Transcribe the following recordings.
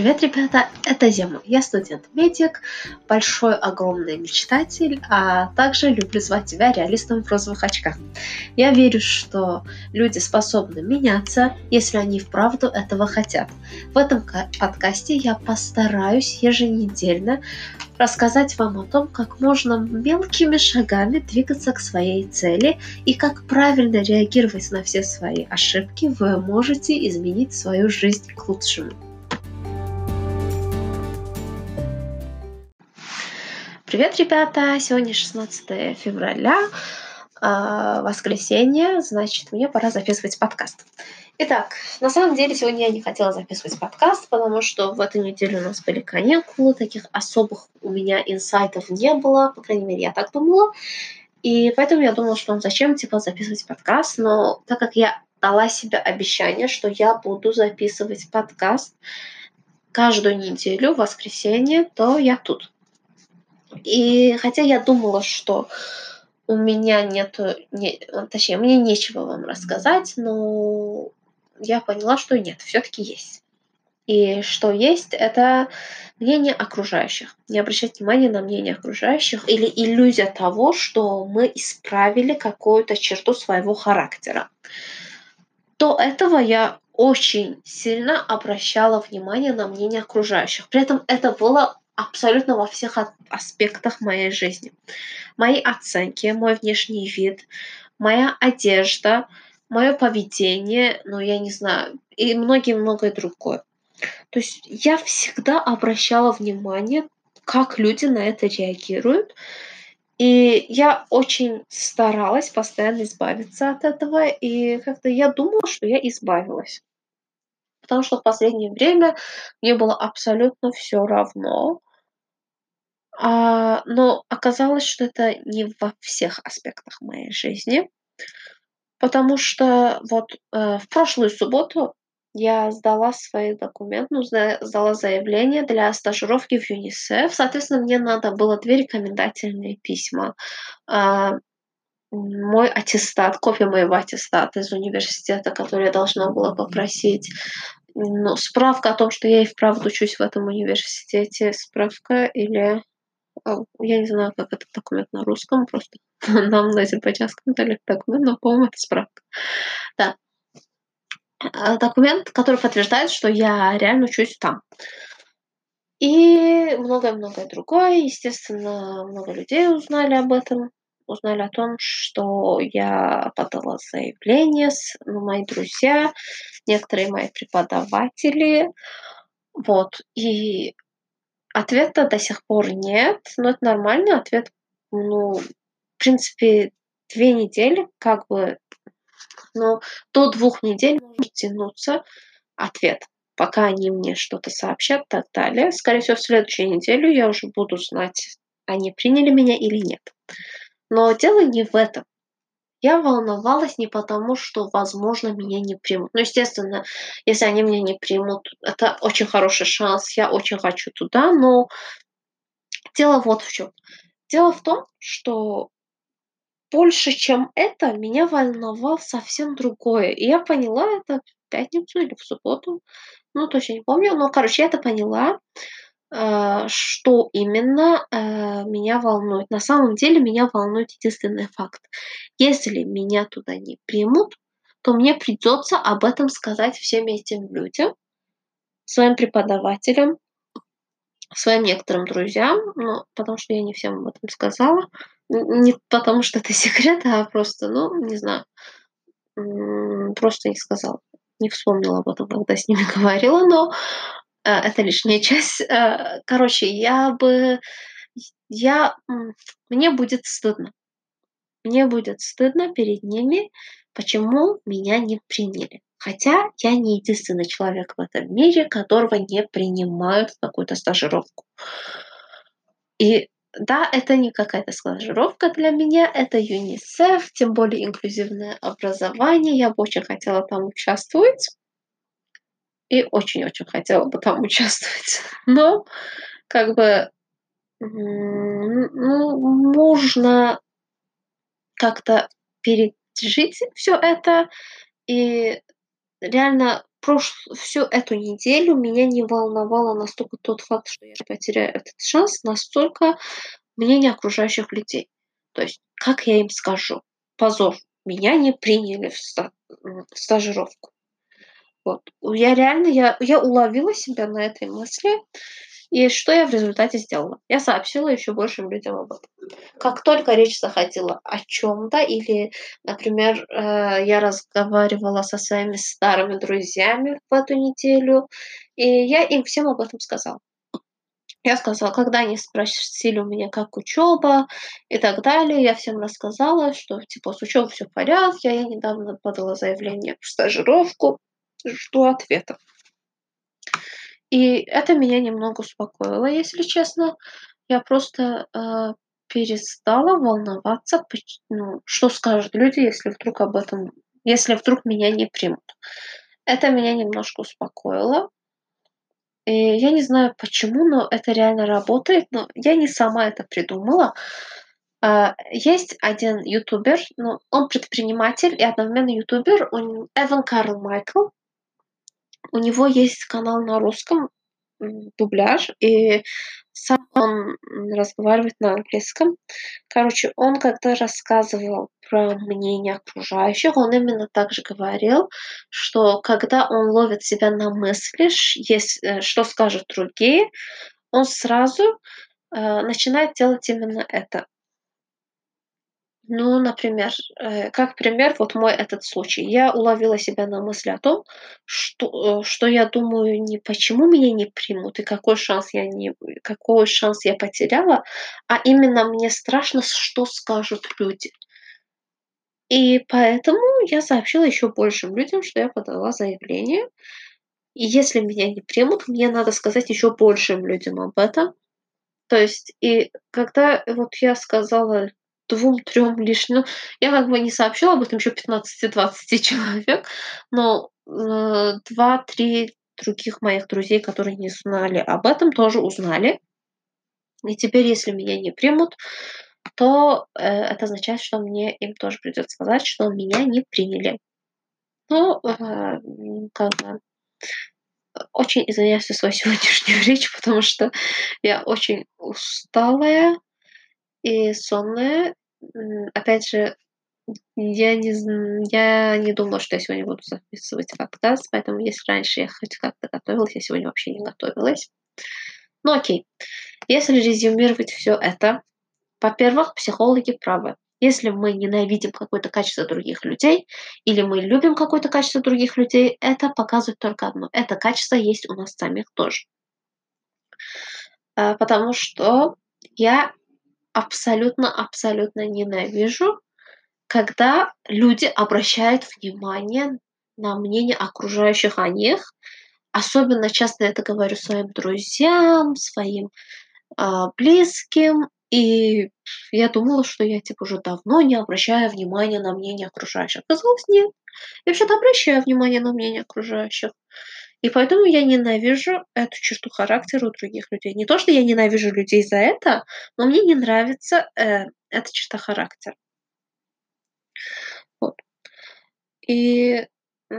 Привет, ребята, это Зема. Я студент-медик, большой, огромный мечтатель, а также люблю звать тебя реалистом в розовых очках. Я верю, что люди способны меняться, если они вправду этого хотят. В этом подкасте я постараюсь еженедельно рассказать вам о том, как можно мелкими шагами двигаться к своей цели и как правильно реагировать на все свои ошибки вы можете изменить свою жизнь к лучшему. Привет, ребята! Сегодня 16 февраля, э, воскресенье, значит, мне пора записывать подкаст. Итак, на самом деле сегодня я не хотела записывать подкаст, потому что в эту неделю у нас были каникулы, таких особых у меня инсайтов не было, по крайней мере, я так думала. И поэтому я думала, что зачем, типа, записывать подкаст, но так как я дала себе обещание, что я буду записывать подкаст каждую неделю в воскресенье, то я тут. И хотя я думала, что у меня нет, не, точнее, мне нечего вам рассказать, но я поняла, что нет, все-таки есть. И что есть, это мнение окружающих. Не обращать внимания на мнение окружающих или иллюзия того, что мы исправили какую-то черту своего характера. До этого я очень сильно обращала внимание на мнение окружающих. При этом это было абсолютно во всех аспектах моей жизни. Мои оценки, мой внешний вид, моя одежда, мое поведение, ну, я не знаю, и многое-многое другое. То есть я всегда обращала внимание, как люди на это реагируют. И я очень старалась постоянно избавиться от этого, и как-то я думала, что я избавилась. Потому что в последнее время мне было абсолютно все равно, а, но оказалось, что это не во всех аспектах моей жизни, потому что вот э, в прошлую субботу я сдала свои документы, ну, сдала заявление для стажировки в ЮНИСЕФ. Соответственно, мне надо было две рекомендательные письма. А, мой аттестат, копия моего аттестата из университета, который я должна была попросить. Ну, справка о том, что я и вправду учусь в этом университете, справка или я не знаю, как этот документ на русском, просто нам на азербайджанском дали документ, но, по-моему, это справка. Да. А, документ, который подтверждает, что я реально учусь там. И многое-многое другое. Естественно, много людей узнали об этом. Узнали о том, что я подала заявление, ну, мои друзья, некоторые мои преподаватели. Вот. И Ответа до сих пор нет, но это нормальный ответ. Ну, в принципе, две недели, как бы, ну, до двух недель может тянуться ответ, пока они мне что-то сообщат и так далее. Скорее всего, в следующую неделю я уже буду знать, они приняли меня или нет. Но дело не в этом. Я волновалась не потому, что, возможно, меня не примут. Ну, естественно, если они меня не примут, это очень хороший шанс, я очень хочу туда, но дело вот в чем. Дело в том, что больше, чем это, меня волновало совсем другое. И я поняла это в пятницу или в субботу. Ну, точно не помню. Но, короче, я это поняла. Э, что именно э, меня волнует. На самом деле меня волнует единственный факт. Если меня туда не примут, то мне придется об этом сказать всем этим людям, своим преподавателям, своим некоторым друзьям, ну, потому что я не всем об этом сказала. Не потому что это секрет, а просто, ну, не знаю, просто не сказала. Не вспомнила об этом, когда с ними говорила, но это лишняя часть. Э, короче, я бы... Я... Мне будет стыдно. Мне будет стыдно перед ними, почему меня не приняли. Хотя я не единственный человек в этом мире, которого не принимают в какую-то стажировку. И да, это не какая-то стажировка для меня, это ЮНИСЕФ, тем более инклюзивное образование. Я бы очень хотела там участвовать и очень-очень хотела бы там участвовать. Но как бы ну, можно как-то пережить все это и реально прош... всю эту неделю меня не волновало настолько тот факт, что я потеряю этот шанс, настолько мнение окружающих людей. То есть, как я им скажу? Позор. Меня не приняли в, ста... в стажировку. Вот. Я реально, я, я уловила себя на этой мысли. И что я в результате сделала? Я сообщила еще большим людям об этом. Как только речь заходила о чем-то, или, например, э, я разговаривала со своими старыми друзьями в эту неделю, и я им всем об этом сказала. Я сказала, когда они спросили у меня, как учеба и так далее, я всем рассказала, что типа с учебой все в порядке, я недавно подала заявление в стажировку, жду ответа. И это меня немного успокоило, если честно. Я просто э, перестала волноваться, ну, что скажут люди, если вдруг об этом, если вдруг меня не примут. Это меня немножко успокоило. И я не знаю почему, но это реально работает. Но я не сама это придумала. Uh, есть один ютубер, ну, он предприниматель и одновременно ютубер, он Эван Карл Майкл. У него есть канал на русском, дубляж, и сам он разговаривает на английском. Короче, он когда рассказывал про мнение окружающих, он именно так же говорил, что когда он ловит себя на мысли, есть, э, что скажут другие, он сразу э, начинает делать именно это. Ну, например, э, как пример, вот мой этот случай. Я уловила себя на мысли о том, что, э, что я думаю не почему меня не примут и какой шанс я не какой шанс я потеряла, а именно мне страшно, что скажут люди. И поэтому я сообщила еще большим людям, что я подала заявление. И если меня не примут, мне надо сказать еще большим людям об этом. То есть, и когда вот я сказала двум-трем лишним. Ну, я как бы не сообщила об этом еще 15-20 человек, но э, два-три других моих друзей, которые не знали об этом, тоже узнали. И теперь, если меня не примут, то э, это означает, что мне им тоже придется сказать, что меня не приняли. Ну, э, как бы очень извиняюсь за свою сегодняшнюю речь, потому что я очень усталая и сонная, опять же, я не, я не думала, что я сегодня буду записывать подкаст, поэтому если раньше я хоть как-то готовилась, я сегодня вообще не готовилась. Ну окей. Если резюмировать все это, во-первых, психологи правы. Если мы ненавидим какое-то качество других людей, или мы любим какое-то качество других людей, это показывает только одно. Это качество есть у нас самих тоже. А, потому что я абсолютно-абсолютно ненавижу, когда люди обращают внимание на мнение окружающих о них. Особенно часто это говорю своим друзьям, своим э, близким. И я думала, что я типа уже давно не обращаю внимания на мнение окружающих. Оказалось, нет. Я вообще-то обращаю внимание на мнение окружающих. И поэтому я ненавижу эту черту характера у других людей. Не то, что я ненавижу людей за это, но мне не нравится э, эта черта характера. Вот. И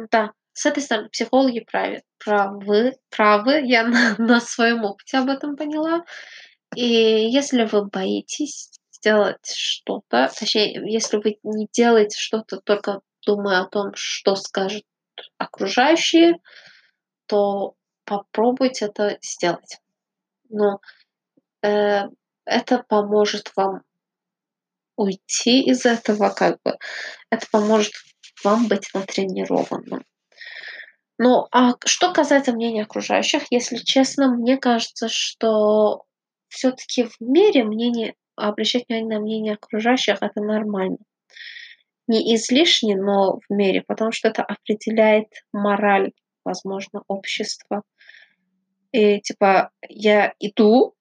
да, с этой стороны психологи правы, правы, правы. Я на, на своем опыте об этом поняла. И если вы боитесь сделать что-то, точнее, если вы не делаете что-то только думая о том, что скажут окружающие, то попробуйте это сделать. Но э, это поможет вам уйти из этого, как бы. Это поможет вам быть натренированным. Ну, а что касается мнения окружающих, если честно, мне кажется, что все-таки в мире мнение, обращать внимание на мнение окружающих это нормально. Не излишне, но в мире, потому что это определяет мораль возможно, общество. И типа я иду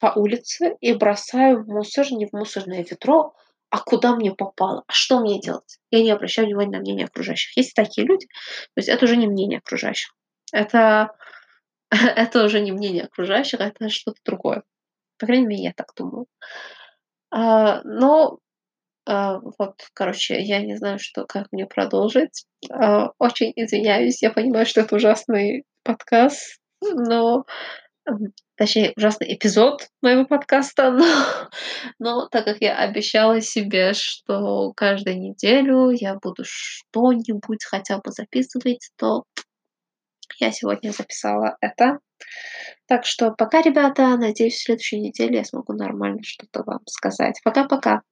по улице и бросаю мусор не в мусорное ведро, а куда мне попало, а что мне делать? Я не обращаю внимания на мнение окружающих. Есть такие люди, то есть это уже не мнение окружающих. Это, это уже не мнение окружающих, это что-то другое. По крайней мере, я так думаю. А, но А, вот, короче, я не знаю, что как мне продолжить. А, очень извиняюсь, я понимаю, что это ужасный подкаст, но, точнее, ужасный эпизод моего подкаста, но но так как я обещала себе, что каждую неделю я буду что-нибудь хотя бы записывать, то я сегодня записала это. Так что пока, ребята. Надеюсь, в следующей неделе я смогу нормально что-то вам сказать. Пока-пока.